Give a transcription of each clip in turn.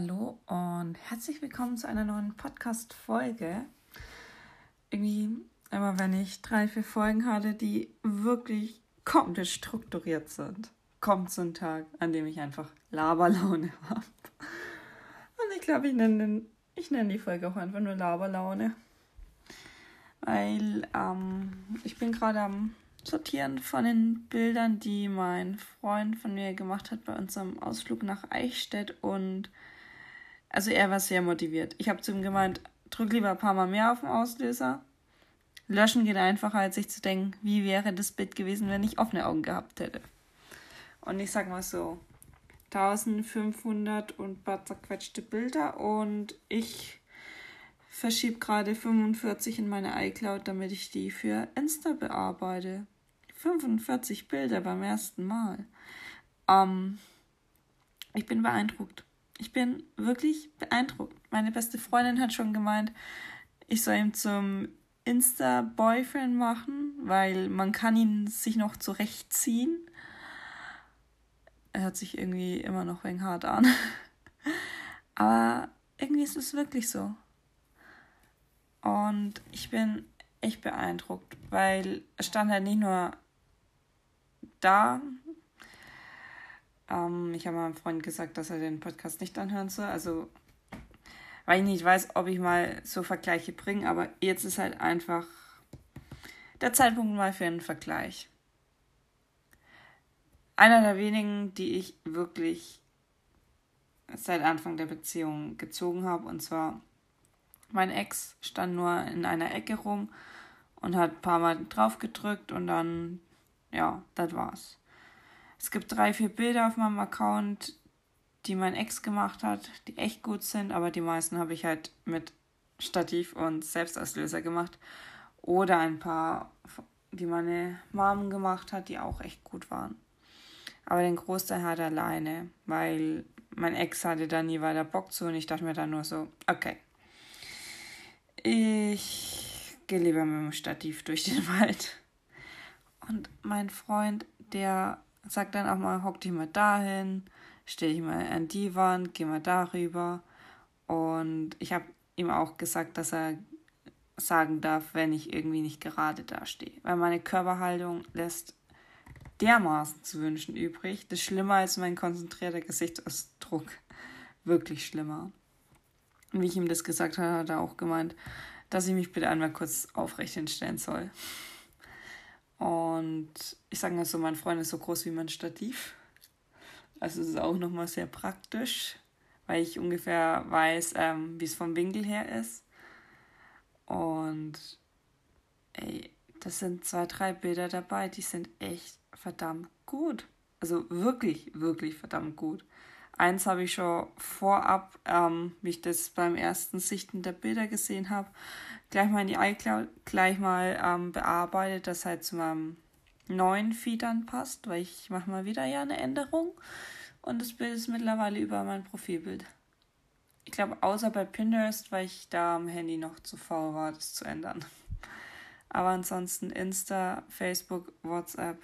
Hallo und herzlich willkommen zu einer neuen Podcast-Folge. Irgendwie, immer wenn ich drei, vier Folgen hatte, die wirklich komplett strukturiert sind, kommt so ein Tag, an dem ich einfach Laberlaune habe. Und ich glaube, ich nenne, ich die Folge auch einfach nur Laberlaune. Weil ähm, ich bin gerade am Sortieren von den Bildern, die mein Freund von mir gemacht hat bei unserem Ausflug nach Eichstätt und also er war sehr motiviert. Ich habe zu ihm gemeint, drück lieber ein paar Mal mehr auf den Auslöser. Löschen geht einfacher, als sich zu denken, wie wäre das Bild gewesen, wenn ich offene Augen gehabt hätte. Und ich sag mal so, 1500 und paar zerquetschte Bilder und ich verschiebe gerade 45 in meine iCloud, damit ich die für Insta bearbeite. 45 Bilder beim ersten Mal. Ähm, ich bin beeindruckt. Ich bin wirklich beeindruckt. Meine beste Freundin hat schon gemeint, ich soll ihm zum Insta-Boyfriend machen, weil man kann ihn sich noch zurechtziehen. Er hört sich irgendwie immer noch wegen hart an. Aber irgendwie ist es wirklich so. Und ich bin echt beeindruckt, weil es stand halt nicht nur da ähm, ich habe meinem Freund gesagt, dass er den Podcast nicht anhören soll. Also, weil ich nicht weiß, ob ich mal so Vergleiche bringe, aber jetzt ist halt einfach der Zeitpunkt mal für einen Vergleich. Einer der wenigen, die ich wirklich seit Anfang der Beziehung gezogen habe. Und zwar, mein Ex stand nur in einer Ecke rum und hat ein paar Mal drauf gedrückt und dann, ja, das war's. Es gibt drei, vier Bilder auf meinem Account, die mein Ex gemacht hat, die echt gut sind, aber die meisten habe ich halt mit Stativ und Selbstauslöser gemacht. Oder ein paar, die meine Mom gemacht hat, die auch echt gut waren. Aber den Großteil hat er alleine, weil mein Ex hatte da nie weiter Bock zu und ich dachte mir dann nur so, okay. Ich gehe lieber mit dem Stativ durch den Wald. Und mein Freund, der Sag dann auch mal, hock dich mal dahin, stell dich mal an die Wand, geh mal darüber. Und ich habe ihm auch gesagt, dass er sagen darf, wenn ich irgendwie nicht gerade dastehe. Weil meine Körperhaltung lässt dermaßen zu wünschen übrig. Das ist schlimmer als mein konzentrierter Gesichtsausdruck. Wirklich schlimmer. Und wie ich ihm das gesagt habe, hat er auch gemeint, dass ich mich bitte einmal kurz aufrecht hinstellen soll. Und ich sage mal so, mein Freund ist so groß wie mein Stativ. Also es ist auch nochmal sehr praktisch, weil ich ungefähr weiß, ähm, wie es vom Winkel her ist. Und ey, das sind zwei, drei Bilder dabei, die sind echt verdammt gut. Also wirklich, wirklich verdammt gut. Eins habe ich schon vorab, ähm, wie ich das beim ersten Sichten der Bilder gesehen habe, gleich mal in die iCloud gleich mal ähm, bearbeitet, das halt zu meinem neuen Feed anpasst, weil ich mache mal wieder ja eine Änderung und das Bild ist mittlerweile über mein Profilbild. Ich glaube, außer bei Pinterest, weil ich da am Handy noch zu faul war, das zu ändern. Aber ansonsten Insta, Facebook, WhatsApp,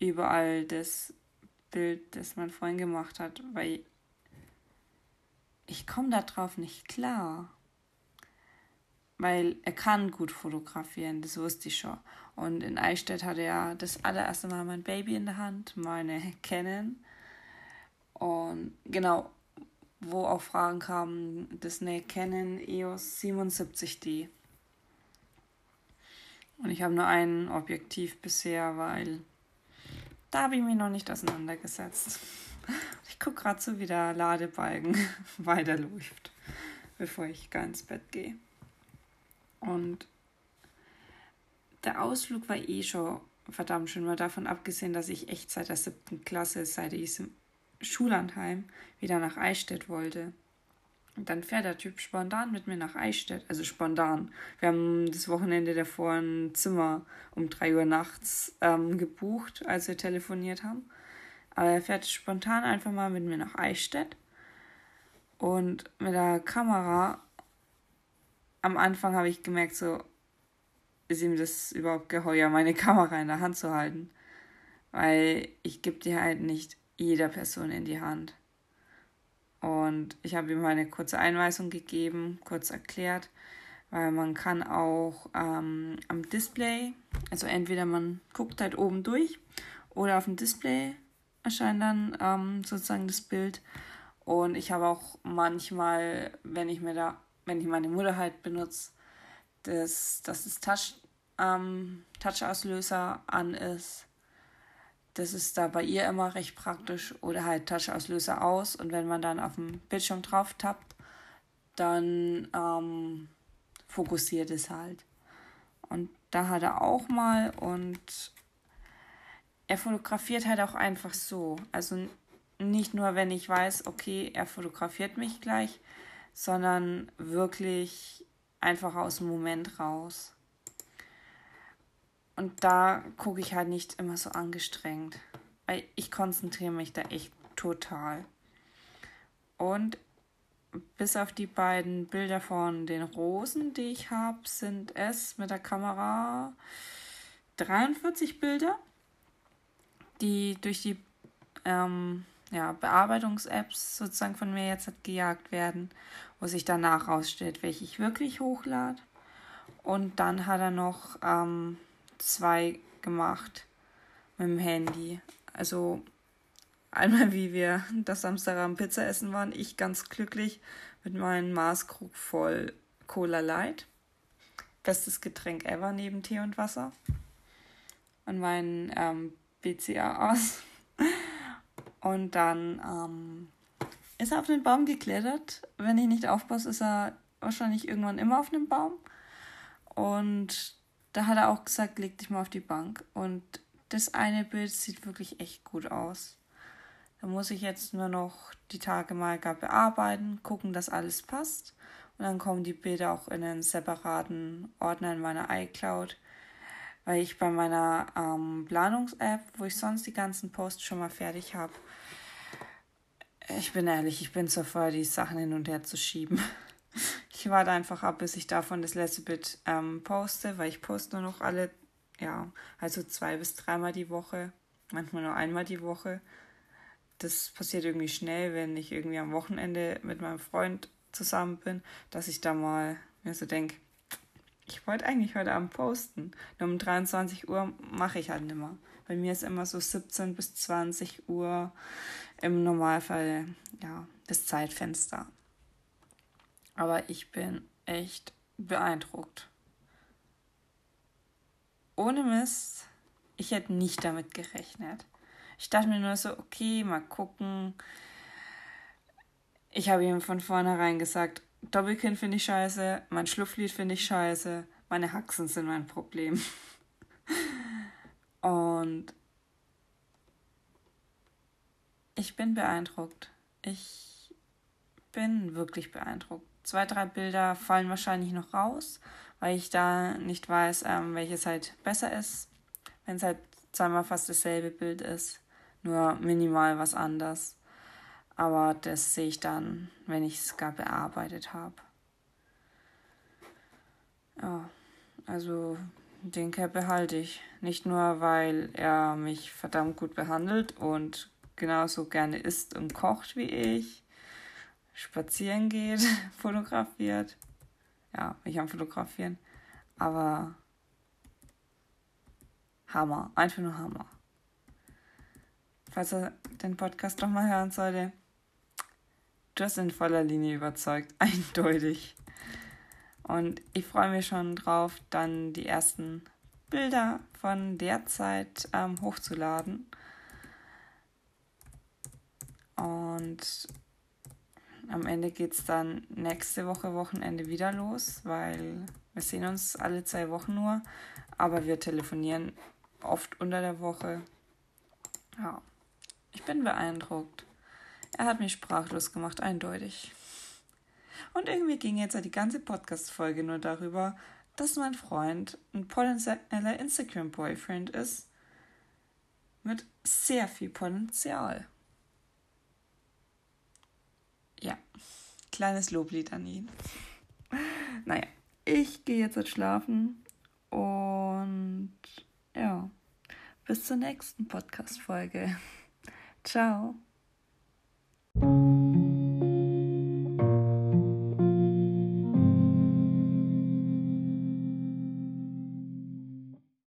überall das Bild, das mein Freund gemacht hat, weil ich komme da drauf nicht klar weil er kann gut fotografieren, das wusste ich schon. Und in Eichstätt hatte er das allererste Mal mein Baby in der Hand, meine Canon. Und genau, wo auch Fragen kamen, das eine Canon EOS 77D. Und ich habe nur ein Objektiv bisher, weil da habe ich mich noch nicht auseinandergesetzt. Ich gucke gerade so, wie der Ladebalken weiterläuft, bevor ich gar ins Bett gehe. Und der Ausflug war eh schon verdammt schön, mal davon abgesehen, dass ich echt seit der siebten Klasse, seit diesem Schullandheim, wieder nach Eichstätt wollte. Und dann fährt der Typ spontan mit mir nach Eichstätt, also spontan. Wir haben das Wochenende davor ein Zimmer um drei Uhr nachts ähm, gebucht, als wir telefoniert haben. Aber er fährt spontan einfach mal mit mir nach Eichstätt. Und mit der Kamera am Anfang habe ich gemerkt, so ist ihm das überhaupt geheuer, meine Kamera in der Hand zu halten. Weil ich gebe die halt nicht jeder Person in die Hand. Und ich habe ihm eine kurze Einweisung gegeben, kurz erklärt, weil man kann auch ähm, am Display, also entweder man guckt halt oben durch oder auf dem Display erscheint dann ähm, sozusagen das Bild. Und ich habe auch manchmal, wenn ich mir da, wenn ich meine Mutter halt benutze, dass, dass das Touch, ähm, Touch-Auslöser an ist. Das ist da bei ihr immer recht praktisch. Oder halt Touch-Auslöser aus. Und wenn man dann auf dem Bildschirm drauf tappt, dann ähm, fokussiert es halt. Und da hat er auch mal und er fotografiert halt auch einfach so. Also nicht nur, wenn ich weiß, okay, er fotografiert mich gleich, sondern wirklich einfach aus dem Moment raus. Und da gucke ich halt nicht immer so angestrengt, weil ich konzentriere mich da echt total. Und bis auf die beiden Bilder von den Rosen, die ich habe, sind es mit der Kamera 43 Bilder, die durch die ähm, ja, Bearbeitungs-Apps sozusagen von mir jetzt gejagt werden, wo sich danach rausstellt, welche ich wirklich hochlade. Und dann hat er noch ähm, zwei gemacht mit dem Handy. Also einmal, wie wir das Samstagabend Pizza essen waren, ich ganz glücklich mit meinem Maßkrug voll Cola Light. Bestes Getränk ever neben Tee und Wasser. Und mein ähm, BCA aus. Und dann ähm, ist er auf den Baum geklettert. Wenn ich nicht aufpasse, ist er wahrscheinlich irgendwann immer auf dem Baum. Und da hat er auch gesagt, leg dich mal auf die Bank. Und das eine Bild sieht wirklich echt gut aus. Da muss ich jetzt nur noch die Tage mal gar bearbeiten, gucken, dass alles passt. Und dann kommen die Bilder auch in einen separaten Ordner in meiner iCloud weil ich bei meiner ähm, Planungs-App, wo ich sonst die ganzen Posts schon mal fertig habe, ich bin ehrlich, ich bin zu voll, die Sachen hin und her zu schieben. Ich warte einfach ab, bis ich davon das letzte Bild ähm, poste, weil ich poste nur noch alle, ja, also zwei bis dreimal die Woche, manchmal nur einmal die Woche. Das passiert irgendwie schnell, wenn ich irgendwie am Wochenende mit meinem Freund zusammen bin, dass ich da mal mir so denke, ich wollte eigentlich heute Abend posten. Nur um 23 Uhr mache ich halt nicht mehr. Bei mir ist immer so 17 bis 20 Uhr im Normalfall ja, das Zeitfenster. Aber ich bin echt beeindruckt. Ohne Mist, ich hätte nicht damit gerechnet. Ich dachte mir nur so, okay, mal gucken. Ich habe ihm von vornherein gesagt, Doppelkinn finde ich scheiße, mein Schlupflied finde ich scheiße, meine Haxen sind mein Problem. Und ich bin beeindruckt. Ich bin wirklich beeindruckt. Zwei, drei Bilder fallen wahrscheinlich noch raus, weil ich da nicht weiß, ähm, welches halt besser ist. Wenn es halt zweimal fast dasselbe Bild ist, nur minimal was anders. Aber das sehe ich dann, wenn ich es gar bearbeitet habe. Ja, also den Kerl behalte ich. Nicht nur, weil er mich verdammt gut behandelt und genauso gerne isst und kocht wie ich, spazieren geht, fotografiert. Ja, ich am Fotografieren. Aber Hammer, einfach nur Hammer. Falls er den Podcast doch mal hören sollte, Du hast in voller Linie überzeugt, eindeutig. Und ich freue mich schon drauf, dann die ersten Bilder von der Zeit ähm, hochzuladen. Und am Ende geht es dann nächste Woche Wochenende wieder los, weil wir sehen uns alle zwei Wochen nur, aber wir telefonieren oft unter der Woche. Ja, ich bin beeindruckt. Er hat mich sprachlos gemacht, eindeutig. Und irgendwie ging jetzt die ganze Podcast-Folge nur darüber, dass mein Freund ein potenzieller Instagram-Boyfriend ist. Mit sehr viel Potenzial. Ja, kleines Loblied an ihn. Naja, ich gehe jetzt schlafen und ja, bis zur nächsten Podcast-Folge. Ciao.